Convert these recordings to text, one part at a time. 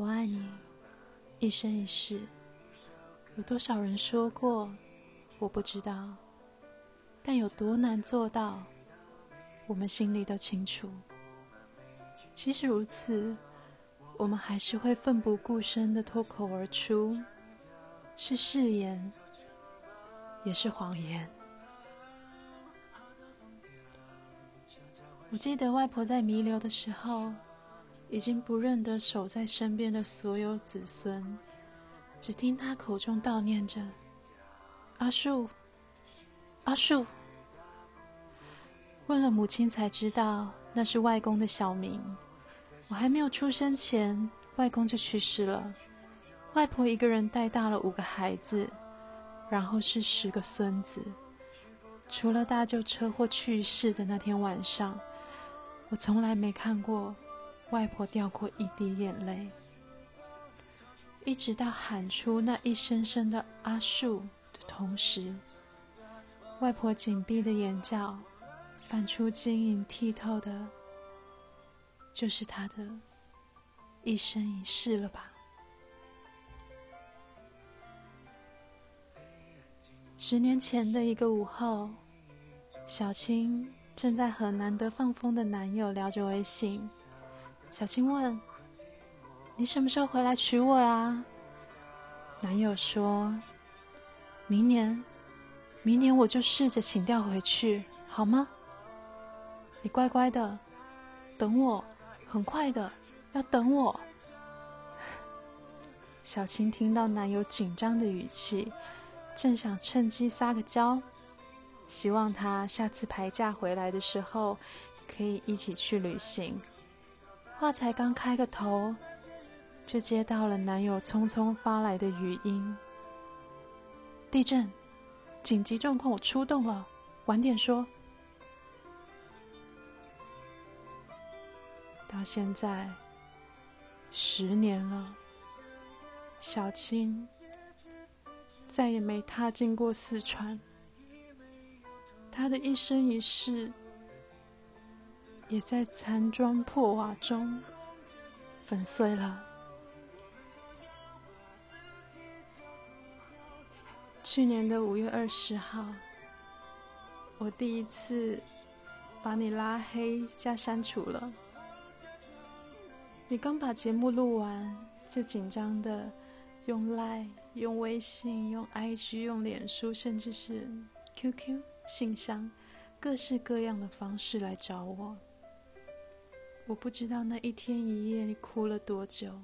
我爱你，一生一世。有多少人说过，我不知道。但有多难做到，我们心里都清楚。即使如此，我们还是会奋不顾身的脱口而出，是誓言，也是谎言。我记得外婆在弥留的时候。已经不认得守在身边的所有子孙，只听他口中悼念着：“阿树，阿树。”问了母亲才知道，那是外公的小名。我还没有出生前，外公就去世了。外婆一个人带大了五个孩子，然后是十个孙子。除了大舅车祸去世的那天晚上，我从来没看过。外婆掉过一滴眼泪，一直到喊出那一声声的“阿树”的同时，外婆紧闭的眼角泛出晶莹剔透的，就是她的一生一世了吧？十年前的一个午后，小青正在和难得放风的男友聊着微信。小青问：“你什么时候回来娶我呀？”男友说：“明年，明年我就试着请调回去，好吗？你乖乖的，等我，很快的，要等我。”小青听到男友紧张的语气，正想趁机撒个娇，希望他下次排假回来的时候，可以一起去旅行。话才刚开个头，就接到了男友匆匆发来的语音：“地震，紧急状况，我出动了，晚点说。”到现在十年了，小青再也没踏进过四川，她的一生一世。也在残砖破瓦中粉碎了。去年的五月二十号，我第一次把你拉黑加删除了。你刚把节目录完，就紧张的用 Line、用微信、用 IG、用脸书，甚至是 QQ 信箱，各式各样的方式来找我。我不知道那一天一夜你哭了多久。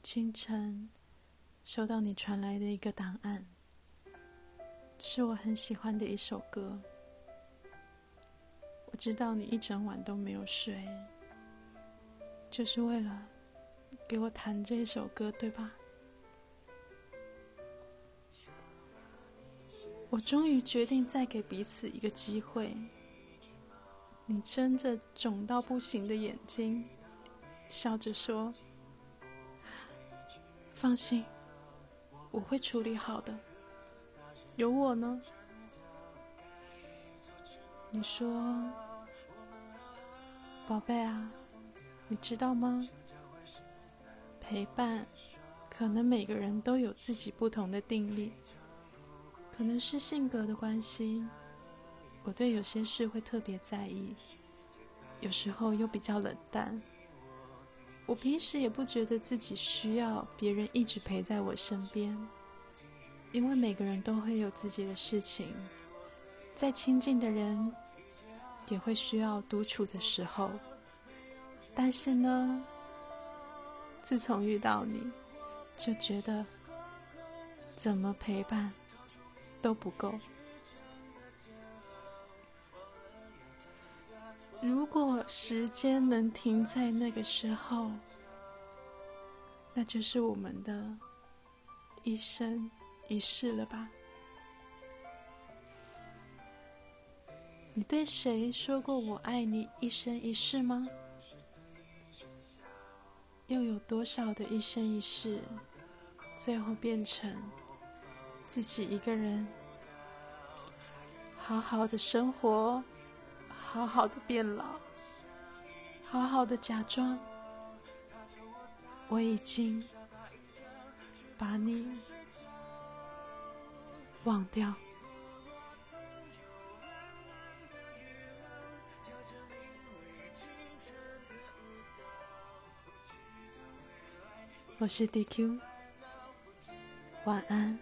清晨，收到你传来的一个档案，是我很喜欢的一首歌。我知道你一整晚都没有睡，就是为了给我弹这一首歌，对吧？我终于决定再给彼此一个机会。你睁着肿到不行的眼睛，笑着说：“放心，我会处理好的，有我呢。”你说：“宝贝啊，你知道吗？陪伴，可能每个人都有自己不同的定义，可能是性格的关系。”我对有些事会特别在意，有时候又比较冷淡。我平时也不觉得自己需要别人一直陪在我身边，因为每个人都会有自己的事情，再亲近的人也会需要独处的时候。但是呢，自从遇到你，就觉得怎么陪伴都不够。如果时间能停在那个时候，那就是我们的一生一世了吧？你对谁说过“我爱你一生一世”吗？又有多少的一生一世，最后变成自己一个人好好的生活？好好的变老，好好的假装，我已经把你忘掉。我是 DQ，晚安。